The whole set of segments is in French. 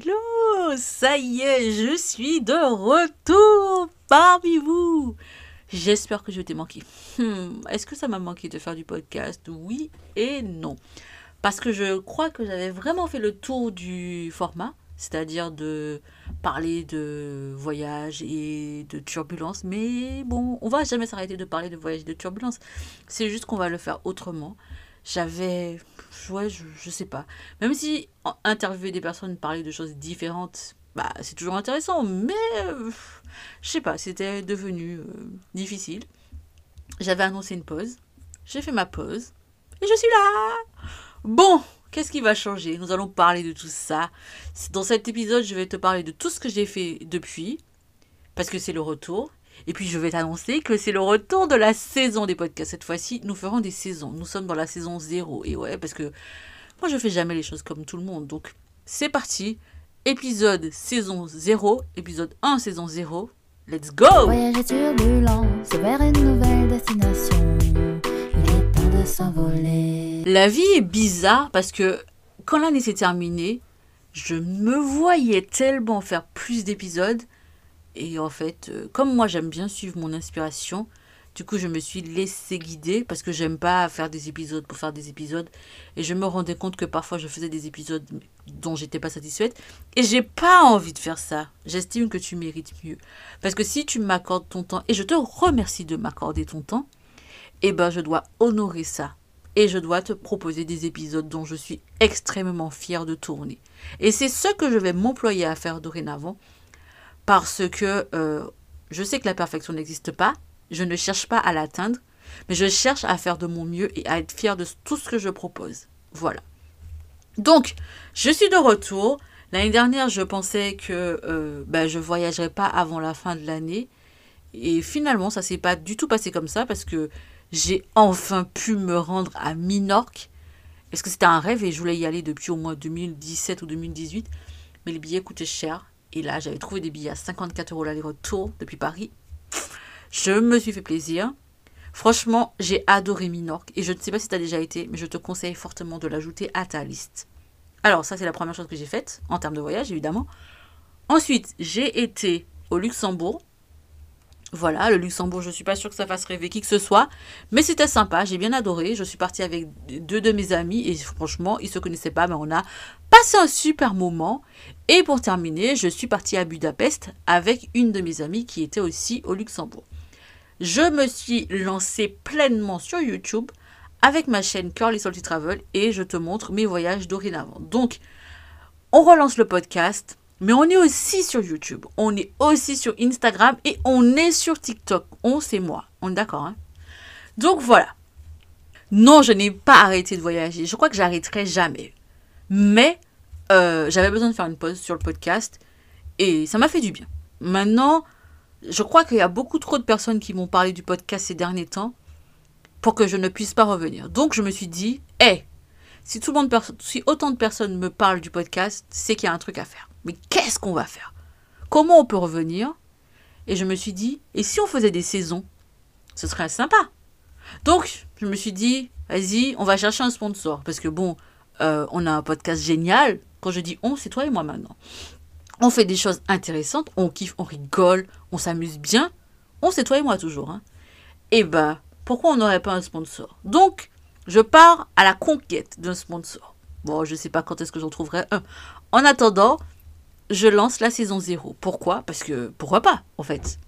Hello, ça y est, je suis de retour parmi vous. J'espère que je t'ai manqué. Hmm, Est-ce que ça m'a manqué de faire du podcast? Oui et non. Parce que je crois que j'avais vraiment fait le tour du format, c'est-à-dire de parler de voyage et de turbulence. Mais bon, on va jamais s'arrêter de parler de voyage et de turbulence. C'est juste qu'on va le faire autrement. J'avais, ouais, je, je sais pas. Même si interviewer des personnes, parler de choses différentes, bah c'est toujours intéressant. Mais je sais pas, c'était devenu euh, difficile. J'avais annoncé une pause. J'ai fait ma pause. Et je suis là. Bon, qu'est-ce qui va changer? Nous allons parler de tout ça. Dans cet épisode, je vais te parler de tout ce que j'ai fait depuis. Parce que c'est le retour. Et puis, je vais t'annoncer que c'est le retour de la saison des podcasts. Cette fois-ci, nous ferons des saisons. Nous sommes dans la saison 0. Et ouais, parce que moi, je fais jamais les choses comme tout le monde. Donc, c'est parti. Épisode saison 0. Épisode 1 saison 0. Let's go Voyage et turbulence vers une nouvelle destination. Il est temps de s'envoler. La vie est bizarre parce que quand l'année s'est terminée, je me voyais tellement faire plus d'épisodes. Et en fait, euh, comme moi j'aime bien suivre mon inspiration, du coup je me suis laissée guider parce que j'aime pas faire des épisodes pour faire des épisodes. Et je me rendais compte que parfois je faisais des épisodes dont j'étais pas satisfaite. Et j'ai pas envie de faire ça. J'estime que tu mérites mieux. Parce que si tu m'accordes ton temps, et je te remercie de m'accorder ton temps, eh ben je dois honorer ça et je dois te proposer des épisodes dont je suis extrêmement fière de tourner. Et c'est ce que je vais m'employer à faire dorénavant parce que euh, je sais que la perfection n'existe pas, je ne cherche pas à l'atteindre, mais je cherche à faire de mon mieux et à être fière de tout ce que je propose. Voilà. Donc, je suis de retour. L'année dernière, je pensais que euh, ben, je voyagerais pas avant la fin de l'année. Et finalement, ça s'est pas du tout passé comme ça parce que j'ai enfin pu me rendre à Minorque. Parce que c'était un rêve? Et je voulais y aller depuis au moins 2017 ou 2018. Mais les billets coûtaient cher. Et là, j'avais trouvé des billets à 54 euros l'aller-retour depuis Paris. Je me suis fait plaisir. Franchement, j'ai adoré Minorque. Et je ne sais pas si tu as déjà été, mais je te conseille fortement de l'ajouter à ta liste. Alors, ça, c'est la première chose que j'ai faite, en termes de voyage, évidemment. Ensuite, j'ai été au Luxembourg. Voilà, le Luxembourg, je suis pas sûre que ça fasse rêver qui que ce soit, mais c'était sympa, j'ai bien adoré. Je suis partie avec deux de mes amis et franchement, ils se connaissaient pas, mais on a passé un super moment. Et pour terminer, je suis partie à Budapest avec une de mes amies qui était aussi au Luxembourg. Je me suis lancée pleinement sur YouTube avec ma chaîne Curly Salty Travel et je te montre mes voyages dorénavant. Donc, on relance le podcast, mais on est aussi sur YouTube, on est aussi sur Instagram et on est sur TikTok. On, c'est moi. On est d'accord, hein? Donc voilà. Non, je n'ai pas arrêté de voyager. Je crois que j'arrêterai jamais. Mais euh, j'avais besoin de faire une pause sur le podcast et ça m'a fait du bien. Maintenant, je crois qu'il y a beaucoup trop de personnes qui m'ont parlé du podcast ces derniers temps pour que je ne puisse pas revenir. Donc je me suis dit, hé, si, monde, perso- si autant de personnes me parlent du podcast, c'est qu'il y a un truc à faire. Mais qu'est-ce qu'on va faire? Comment on peut revenir? Et je me suis dit, et si on faisait des saisons? Ce serait sympa. Donc, je me suis dit, vas-y, on va chercher un sponsor. Parce que bon, euh, on a un podcast génial. Quand je dis on, c'est toi et moi maintenant. On fait des choses intéressantes, on kiffe, on rigole, on s'amuse bien. On, c'est et moi toujours. Hein. Et ben, pourquoi on n'aurait pas un sponsor? Donc, je pars à la conquête d'un sponsor. Bon, je sais pas quand est-ce que j'en trouverai un. En attendant, je lance la saison 0. Pourquoi? Parce que pourquoi pas, en fait.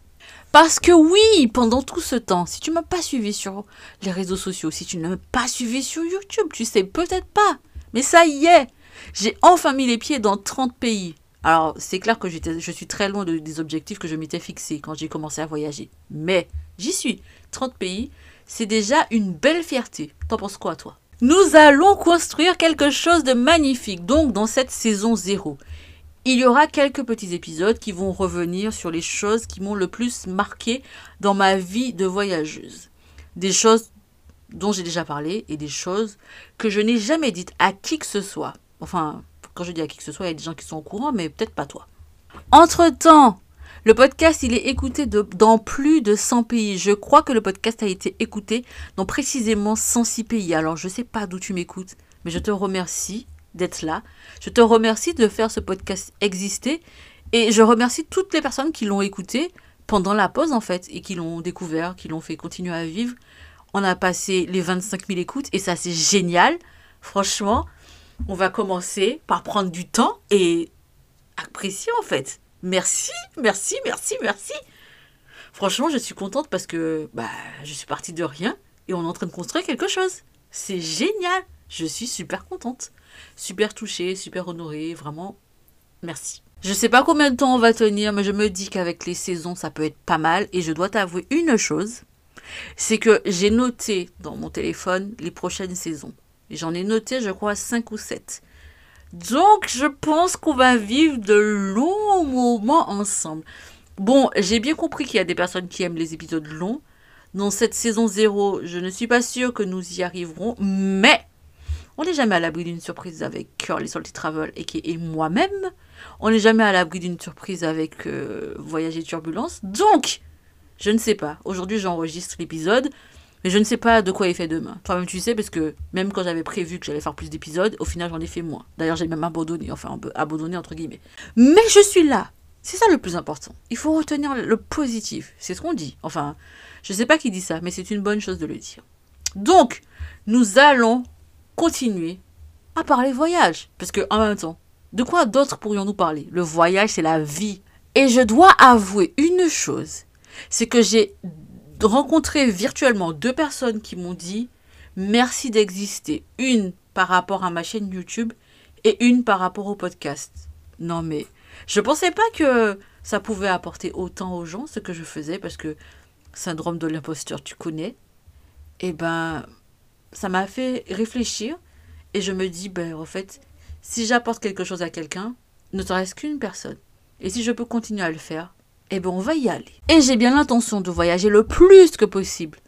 Parce que oui, pendant tout ce temps, si tu m'as pas suivi sur les réseaux sociaux, si tu ne m'as pas suivi sur YouTube, tu sais peut-être pas. Mais ça y est, j'ai enfin mis les pieds dans 30 pays. Alors, c'est clair que je suis très loin de- des objectifs que je m'étais fixés quand j'ai commencé à voyager. Mais j'y suis. 30 pays, c'est déjà une belle fierté. T'en penses quoi, toi? Nous allons construire quelque chose de magnifique, donc dans cette saison 0. Il y aura quelques petits épisodes qui vont revenir sur les choses qui m'ont le plus marqué dans ma vie de voyageuse. Des choses dont j'ai déjà parlé et des choses que je n'ai jamais dites à qui que ce soit. Enfin, quand je dis à qui que ce soit, il y a des gens qui sont au courant, mais peut-être pas toi. Entre-temps, le podcast, il est écouté dans plus de 100 pays. Je crois que le podcast a été écouté dans précisément 106 pays. Alors, je ne sais pas d'où tu m'écoutes, mais je te remercie d'être là. Je te remercie de faire ce podcast exister. Et je remercie toutes les personnes qui l'ont écouté pendant la pause, en fait, et qui l'ont découvert, qui l'ont fait continuer à vivre. On a passé les 25 000 écoutes, et ça, c'est génial. Franchement, on va commencer par prendre du temps et apprécier, en fait. Merci, merci, merci, merci. Franchement, je suis contente parce que bah, je suis partie de rien et on est en train de construire quelque chose. C'est génial. Je suis super contente. Super touchée, super honorée. Vraiment, merci. Je sais pas combien de temps on va tenir, mais je me dis qu'avec les saisons, ça peut être pas mal. Et je dois t'avouer une chose c'est que j'ai noté dans mon téléphone les prochaines saisons. J'en ai noté, je crois, 5 ou 7. Donc, je pense qu'on va vivre de longs moments ensemble. Bon, j'ai bien compris qu'il y a des personnes qui aiment les épisodes longs. Dans cette saison 0, je ne suis pas sûre que nous y arriverons, mais on n'est jamais à l'abri d'une surprise avec Curly Salty Travel et moi-même. On n'est jamais à l'abri d'une surprise avec euh, Voyage et Turbulence. Donc, je ne sais pas. Aujourd'hui, j'enregistre l'épisode. Mais je ne sais pas de quoi il fait demain. Toi-même, tu sais, parce que même quand j'avais prévu que j'allais faire plus d'épisodes, au final, j'en ai fait moins. D'ailleurs, j'ai même abandonné, enfin, abandonné entre guillemets. Mais je suis là. C'est ça le plus important. Il faut retenir le positif. C'est ce qu'on dit. Enfin, je ne sais pas qui dit ça, mais c'est une bonne chose de le dire. Donc, nous allons continuer à parler voyage. Parce que, en même temps, de quoi d'autre pourrions-nous parler? Le voyage, c'est la vie. Et je dois avouer une chose. C'est que j'ai rencontrer virtuellement deux personnes qui m'ont dit merci d'exister. Une par rapport à ma chaîne YouTube et une par rapport au podcast. Non mais je pensais pas que ça pouvait apporter autant aux gens ce que je faisais parce que syndrome de l'imposteur, tu connais. Eh ben ça m'a fait réfléchir et je me dis ben en fait si j'apporte quelque chose à quelqu'un, ne serait-ce qu'une personne. Et si je peux continuer à le faire, eh bien on va y aller. Et j'ai bien l'intention de voyager le plus que possible.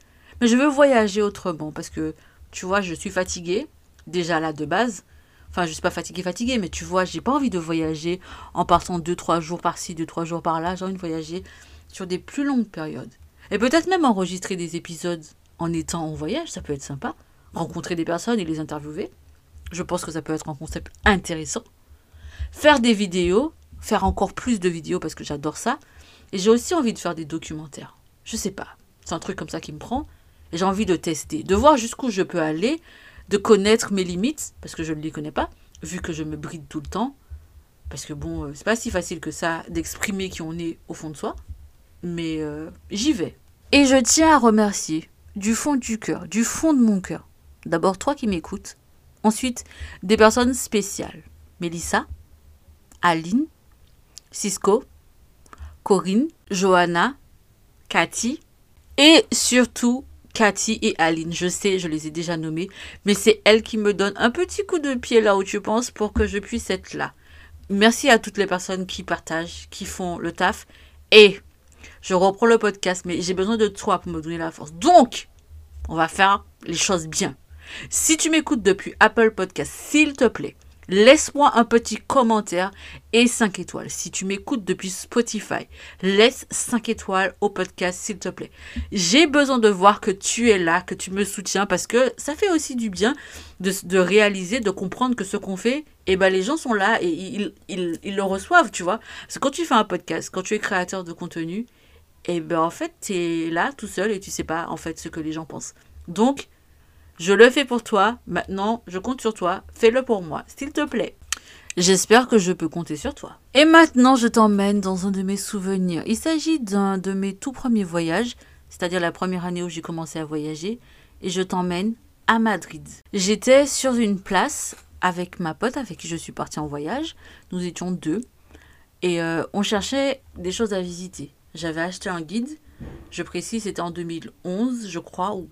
Mais je veux voyager autrement parce que, tu vois, je suis fatiguée, déjà là de base. Enfin, je suis pas fatiguée, fatiguée, mais tu vois, j'ai pas envie de voyager en partant 2-3 jours par-ci, 2-3 jours par-là. J'ai envie de voyager sur des plus longues périodes. Et peut-être même enregistrer des épisodes en étant en voyage, ça peut être sympa. Rencontrer des personnes et les interviewer. Je pense que ça peut être un concept intéressant. Faire des vidéos, faire encore plus de vidéos parce que j'adore ça. Et j'ai aussi envie de faire des documentaires. Je sais pas. C'est un truc comme ça qui me prend. Et j'ai envie de tester, de voir jusqu'où je peux aller, de connaître mes limites, parce que je ne les connais pas, vu que je me bride tout le temps. Parce que bon, euh, c'est pas si facile que ça d'exprimer qui on est au fond de soi. Mais euh, j'y vais. Et je tiens à remercier du fond du cœur, du fond de mon cœur. D'abord toi qui m'écoutes. Ensuite, des personnes spéciales. Mélissa, Aline, Cisco, Corinne, Johanna, Cathy et surtout Cathy et Aline. Je sais, je les ai déjà nommées, mais c'est elles qui me donnent un petit coup de pied là où tu penses pour que je puisse être là. Merci à toutes les personnes qui partagent, qui font le taf. Et je reprends le podcast, mais j'ai besoin de toi pour me donner la force. Donc, on va faire les choses bien. Si tu m'écoutes depuis Apple Podcast, s'il te plaît, laisse-moi un petit commentaire et 5 étoiles. Si tu m'écoutes depuis Spotify, laisse 5 étoiles au podcast, s'il te plaît. J'ai besoin de voir que tu es là, que tu me soutiens, parce que ça fait aussi du bien de, réaliser, de comprendre que ce qu'on fait, eh ben, les gens sont là et ils, le reçoivent, tu vois. Parce que quand tu fais un podcast, quand tu es créateur de contenu, eh ben, en fait, tu es là tout seul et tu sais pas, en fait, ce que les gens pensent. Donc, je le fais pour toi. Maintenant, je compte sur toi. Fais-le pour moi, s'il te plaît. J'espère que je peux compter sur toi. Et maintenant, je t'emmène dans un de mes souvenirs. Il s'agit d'un de mes tout premiers voyages, c'est-à-dire la première année où j'ai commencé à voyager, et je t'emmène à Madrid. J'étais sur une place avec ma pote avec qui je suis partie en voyage. Nous étions deux. Et euh, on cherchait des choses à visiter. J'avais acheté un guide. Je précise, c'était en 2011, je crois, ou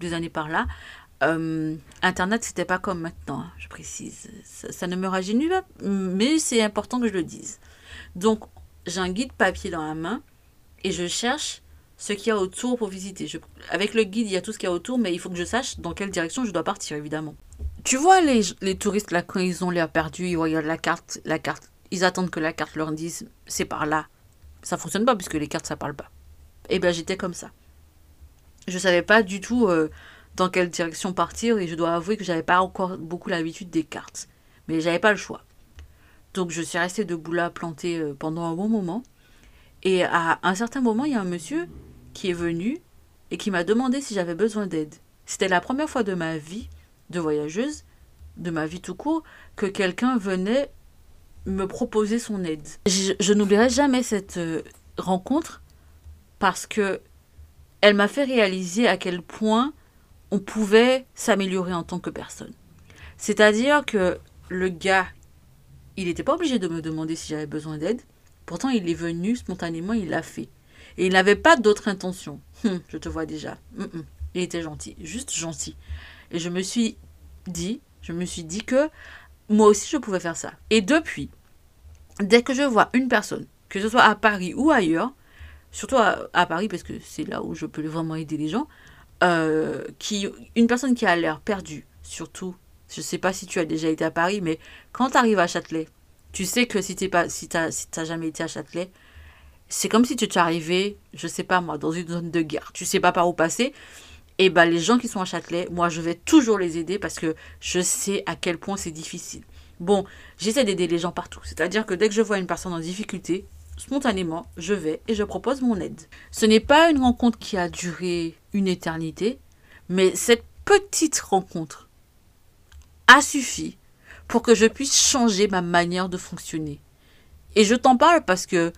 des années par là, euh, Internet, c'était pas comme maintenant, je précise. Ça, ne me rajeunit pas, mais c'est important que je le dise. Donc, j'ai un guide papier dans la main et je cherche ce qu'il y a autour pour visiter. Avec le guide, il y a tout ce qu'il y a autour, mais il faut que je sache dans quelle direction je dois partir, évidemment. Tu vois les, les touristes là quand ils ont l'air perdus, ils regardent la carte, la carte, ils attendent que la carte leur dise c'est par là. Ça fonctionne pas puisque les cartes ça parle pas. Et ben j'étais comme ça. Je savais pas du tout euh, dans quelle direction partir et je dois avouer que j'avais pas encore beaucoup l'habitude des cartes. Mais j'avais pas le choix. Donc je suis restée debout là plantée euh, pendant un bon moment. Et à un certain moment, il y a un monsieur qui est venu et qui m'a demandé si j'avais besoin d'aide. C'était la première fois de ma vie de voyageuse, de ma vie tout court, que quelqu'un venait me proposer son aide. Je, je n'oublierai jamais cette euh, rencontre parce que elle m'a fait réaliser à quel point on pouvait s'améliorer en tant que personne. C'est-à-dire que le gars, il n'était pas obligé de me demander si j'avais besoin d'aide. Pourtant, il est venu spontanément, il l'a fait. Et il n'avait pas d'autre intention. Hum, je te vois déjà. Hum, hum. Il était gentil, juste gentil. Et je me suis dit, je me suis dit que moi aussi je pouvais faire ça. Et depuis, dès que je vois une personne, que ce soit à Paris ou ailleurs, surtout à, Paris parce que c'est là où je peux vraiment aider les gens, euh, qui, une personne qui a l'air perdue, surtout, je sais pas si tu as déjà été à Paris, mais quand tu arrives à Châtelet, tu sais que si tu pas, si si jamais été à Châtelet, c'est comme si tu étais arrivé, je sais pas moi, dans une zone de guerre. Tu sais pas par où passer. Et ben les gens qui sont à Châtelet, moi je vais toujours les aider parce que je sais à quel point c'est difficile. Bon, j'essaie d'aider les gens partout. C'est-à-dire que dès que je vois une personne en difficulté, spontanément, je vais et je propose mon aide. Ce n'est pas une rencontre qui a duré une éternité, mais cette petite rencontre a suffi pour que je puisse changer ma manière de fonctionner. Et je t'en parle parce que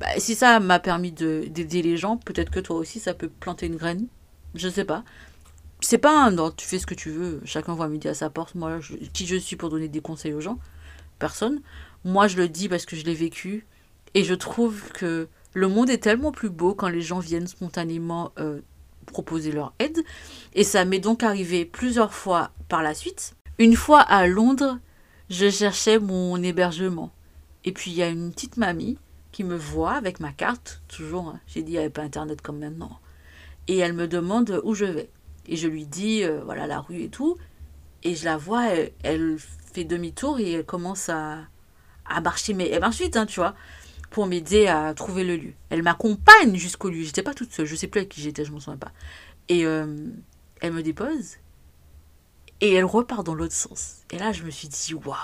bah, si ça m'a permis de- d'aider les gens, peut-être que toi aussi ça peut planter une graine. Je sais pas. C'est pas un ordre, tu fais ce que tu veux, chacun voit midi à sa porte. Moi, qui je suis pour donner des conseils aux gens? Personne. Moi, je le dis parce que je l'ai vécu et je trouve que le monde est tellement plus beau quand les gens viennent spontanément euh, proposer leur aide. Et ça m'est donc arrivé plusieurs fois par la suite. Une fois à Londres, je cherchais mon hébergement. Et puis il y a une petite mamie qui me voit avec ma carte, toujours, hein, j'ai dit il n'y avait pas internet comme maintenant. Et elle me demande où je vais. Et je lui dis, euh, voilà la rue et tout. Et je la vois, elle, fait demi-tour et elle commence à, à marcher, mais elle marche vite, hein, tu vois, pour m'aider à trouver le lieu. Elle m'accompagne jusqu'au lieu. J'étais pas toute seule, je sais plus avec qui j'étais, je m'en souviens pas. Et euh, elle me dépose et elle repart dans l'autre sens. Et là, je me suis dit, waouh,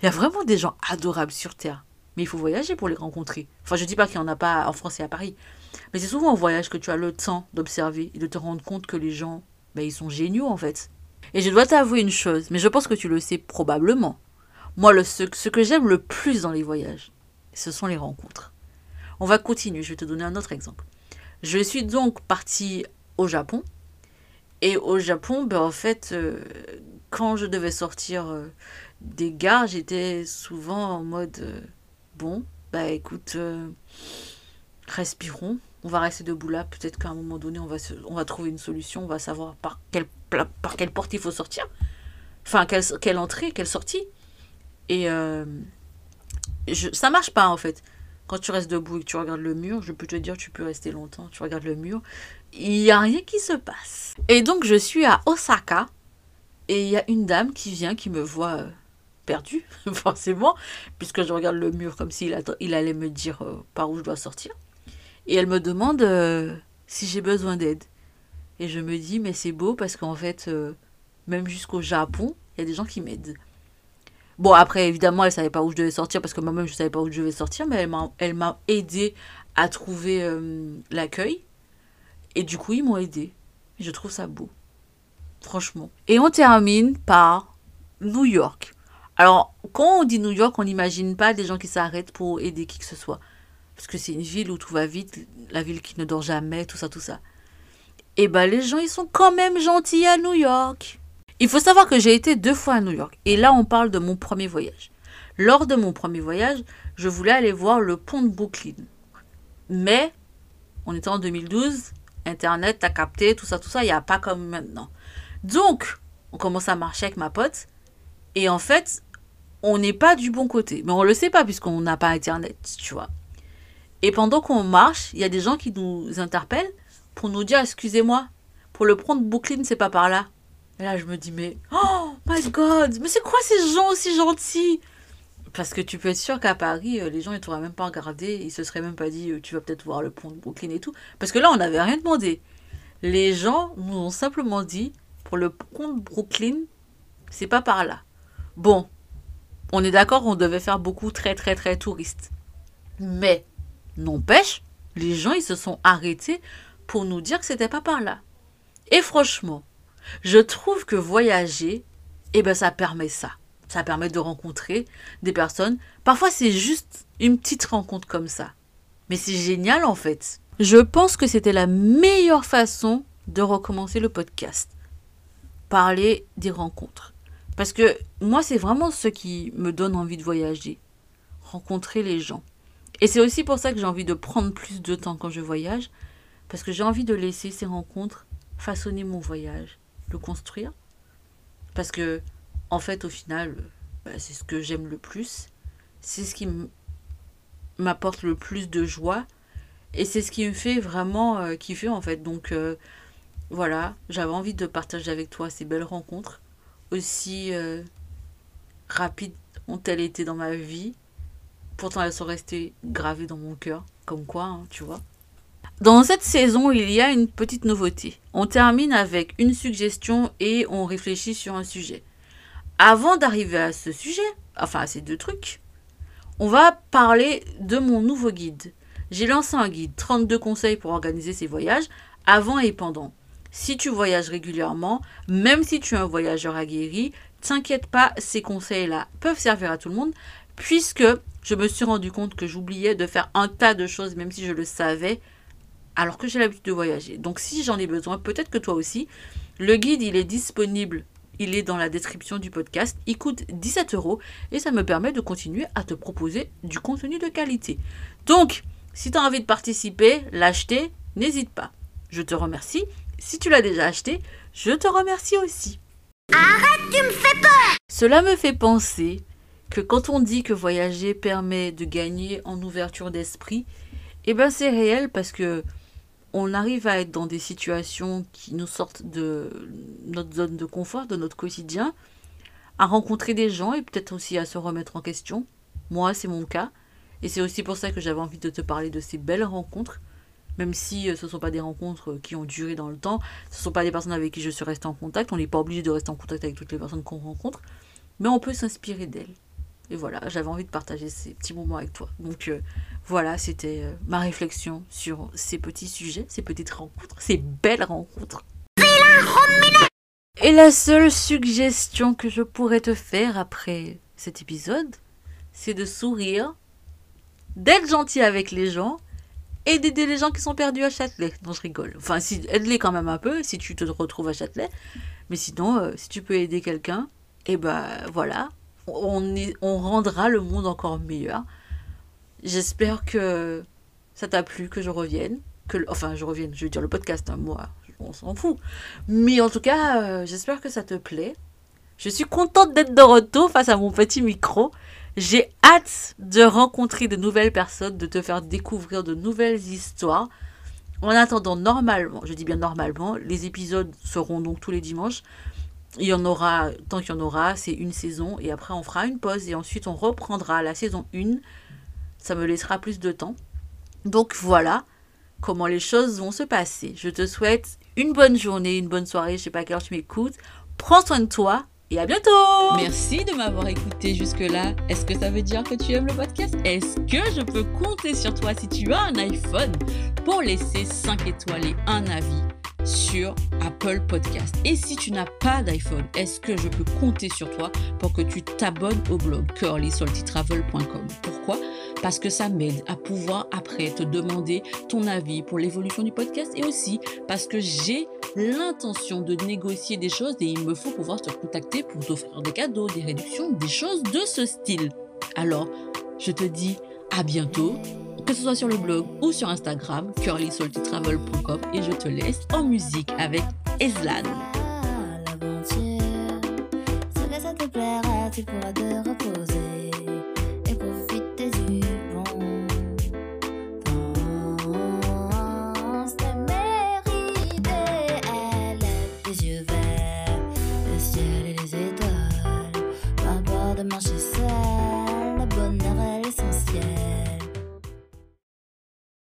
il y a vraiment des gens adorables sur Terre. Mais il faut voyager pour les rencontrer. Enfin, je dis pas qu'il n'y en a pas en France et à Paris. Mais c'est souvent en voyage que tu as le temps d'observer et de te rendre compte que les gens, ben, ils sont géniaux en fait. Et je dois t'avouer une chose, mais je pense que tu le sais probablement. Moi, le, ce, ce que j'aime le plus dans les voyages, ce sont les rencontres. On va continuer, je vais te donner un autre exemple. Je suis donc partie au Japon. Et au Japon, ben, en fait, euh, quand je devais sortir euh, des gares, j'étais souvent en mode euh, bon, bah écoute, respirons, on va rester debout là. Peut-être qu'à un moment donné, on va, on va trouver une solution, on va savoir par quelle, par quelle porte il faut sortir. Enfin, quelle, quelle entrée, quelle sortie. Et ça marche pas en fait. Quand tu restes debout et que tu regardes le mur, je peux te dire, tu peux rester longtemps, tu regardes le mur, il n'y a rien qui se passe. Et donc, je suis à Osaka et il y a une dame qui vient, qui me voit euh, perdue, forcément, puisque je regarde le mur comme s'il il allait me dire euh, par où je dois sortir. Et elle me demande euh, si j'ai besoin d'aide. Et je me dis, mais c'est beau parce qu'en fait, même jusqu'au Japon, il y a des gens qui m'aident. Bon, après, évidemment, elle savait pas où je devais sortir parce que moi-même, je savais pas où je devais sortir, mais elle m'a, aidé à trouver euh, l'accueil. Et du coup, ils m'ont aidé. Je trouve ça beau. Franchement. Et on termine par New York. Alors, quand on dit New York, on n'imagine pas des gens qui s'arrêtent pour aider qui que ce soit. Parce que c'est une ville où tout va vite, la ville qui ne dort jamais, tout ça, tout ça. Et ben, les gens, ils sont quand même gentils à New York. Il faut savoir que j'ai été deux fois à New York. Et là, on parle de mon premier voyage. Lors de mon premier voyage, je voulais aller voir le pont de Brooklyn. Mais, on était en 2012, Internet, t'as capté, tout ça, tout ça, il n'y a pas comme maintenant. Donc, on commence à marcher avec ma pote. Et en fait, on n'est pas du bon côté. Mais on le sait pas puisqu'on n'a pas Internet, tu vois. Et pendant qu'on marche, il y a des gens qui nous interpellent pour nous dire excusez-moi, pour le prendre Brooklyn, c'est pas par là. Et là, je me dis mais oh my god, mais c'est quoi ces gens aussi gentils? Parce que tu peux être sûr qu'à Paris, euh, les gens ils t'auraient même pas regardé, ils se seraient même pas dit euh, tu vas peut-être voir le pont de Brooklyn et tout. Parce que là, on n'avait rien demandé. Les gens nous ont simplement dit pour le pont de Brooklyn, c'est pas par là. Bon, on est d'accord, on devait faire beaucoup très très très touristes. Mais, n'empêche, les gens ils se sont arrêtés pour nous dire que c'était pas par là. Et franchement, je trouve que voyager, eh ben ça permet ça. Ça permet de rencontrer des personnes. Parfois c'est juste une petite rencontre comme ça. Mais c'est génial en fait. Je pense que c'était la meilleure façon de recommencer le podcast. Parler des rencontres. Parce que moi, c'est vraiment ce qui me donne envie de voyager. Rencontrer les gens. Et c'est aussi pour ça que j'ai envie de prendre plus de temps quand je voyage. Parce que j'ai envie de laisser ces rencontres façonner mon voyage, le construire. Parce que, en fait, au final, bah, c'est ce que j'aime le plus. C'est ce qui m'apporte le plus de joie. Et c'est ce qui me fait vraiment euh, kiffer, en fait. Donc, euh, voilà, j'avais envie de partager avec toi ces belles rencontres aussi euh, rapides ont-elles été dans ma vie. Pourtant, elles sont restées gravées dans mon cœur. Comme quoi, hein, tu vois. Dans cette saison, il y a une petite nouveauté. On termine avec une suggestion et on réfléchit sur un sujet. Avant d'arriver à ce sujet, enfin à ces deux trucs, on va parler de mon nouveau guide. J'ai lancé un guide 32 conseils pour organiser ses voyages avant et pendant si tu voyages régulièrement, même si tu es un voyageur aguerri, t'inquiète pas, ces conseils-là peuvent servir à tout le monde, puisque je me suis rendu compte que j'oubliais de faire un tas de choses, même si je le savais, alors que j'ai l'habitude de voyager. Donc si j'en ai besoin, peut-être que toi aussi, le guide, il est disponible. Il est dans la description du podcast. Il coûte 17 euros et ça me permet de continuer à te proposer du contenu de qualité. Donc, si tu as envie de participer, l'acheter, n'hésite pas. Je te remercie si tu l'as déjà acheté, je te remercie aussi. Arrête, tu me fais peur Cela me fait penser que quand on dit que voyager permet de gagner en ouverture d'esprit, eh ben c'est réel parce que on arrive à être dans des situations qui nous sortent de notre zone de confort, de notre quotidien, à rencontrer des gens et peut-être aussi à se remettre en question. Moi, c'est mon cas. Et c'est aussi pour ça que j'avais envie de te parler de ces belles rencontres même si euh, ce ne sont pas des rencontres euh, qui ont duré dans le temps, ce ne sont pas des personnes avec qui je suis restée en contact, on n'est pas obligé de rester en contact avec toutes les personnes qu'on rencontre, mais on peut s'inspirer d'elles. Et voilà, j'avais envie de partager ces petits moments avec toi. Donc euh, voilà, c'était ma réflexion sur ces petits sujets, ces petites rencontres, ces belles rencontres. Et la seule suggestion que je pourrais te faire après cet épisode, c'est de sourire, d'être gentil avec les gens et d'aider les gens qui sont perdus à Châtelet. Non, je rigole. Enfin, si, aide-les quand même un peu si tu te retrouves à Châtelet. Mais sinon, euh, si tu peux aider quelqu'un, et eh ben voilà, on, rendra le monde encore meilleur. J'espère que ça t'a plu, que je revienne. Que, enfin, je revienne, je veux dire le podcast, hein, moi, on s'en fout. Mais en tout cas, euh, j'espère que ça te plaît. Je suis contente d'être de retour face à mon petit micro. J'ai hâte de rencontrer de nouvelles personnes, de te faire découvrir de nouvelles histoires. En attendant, normalement, je dis bien normalement, les épisodes seront donc tous les dimanches. Il y en aura, tant qu'il y en aura, c'est une saison. Et après, on fera une pause et ensuite, on reprendra la saison 1. Ça me laissera plus de temps. Donc voilà comment les choses vont se passer. Je te souhaite une bonne journée, une bonne soirée. Je sais pas quelle heure tu m'écoutes. Prends soin de toi et à bientôt Merci de m'avoir écouté jusque-là. Est-ce que ça veut dire que tu aimes le podcast? Est-ce que je peux compter sur toi si tu as un iPhone? Pour laisser 5 étoiles et un avis sur Apple Podcast. Et si tu n'as pas d'iPhone, est-ce que je peux compter sur toi pour que tu t'abonnes au blog curlysaltytravel.com Pourquoi? Parce que ça m'aide à pouvoir après te demander ton avis pour l'évolution du podcast et aussi parce que j'ai l'intention de négocier des choses et il me faut pouvoir te contacter pour t'offrir des cadeaux, des réductions, des choses de ce style. Alors, je te dis à bientôt, que ce soit sur le blog ou sur Instagram, curlysaltytravel.com et je te laisse en musique avec Eslan.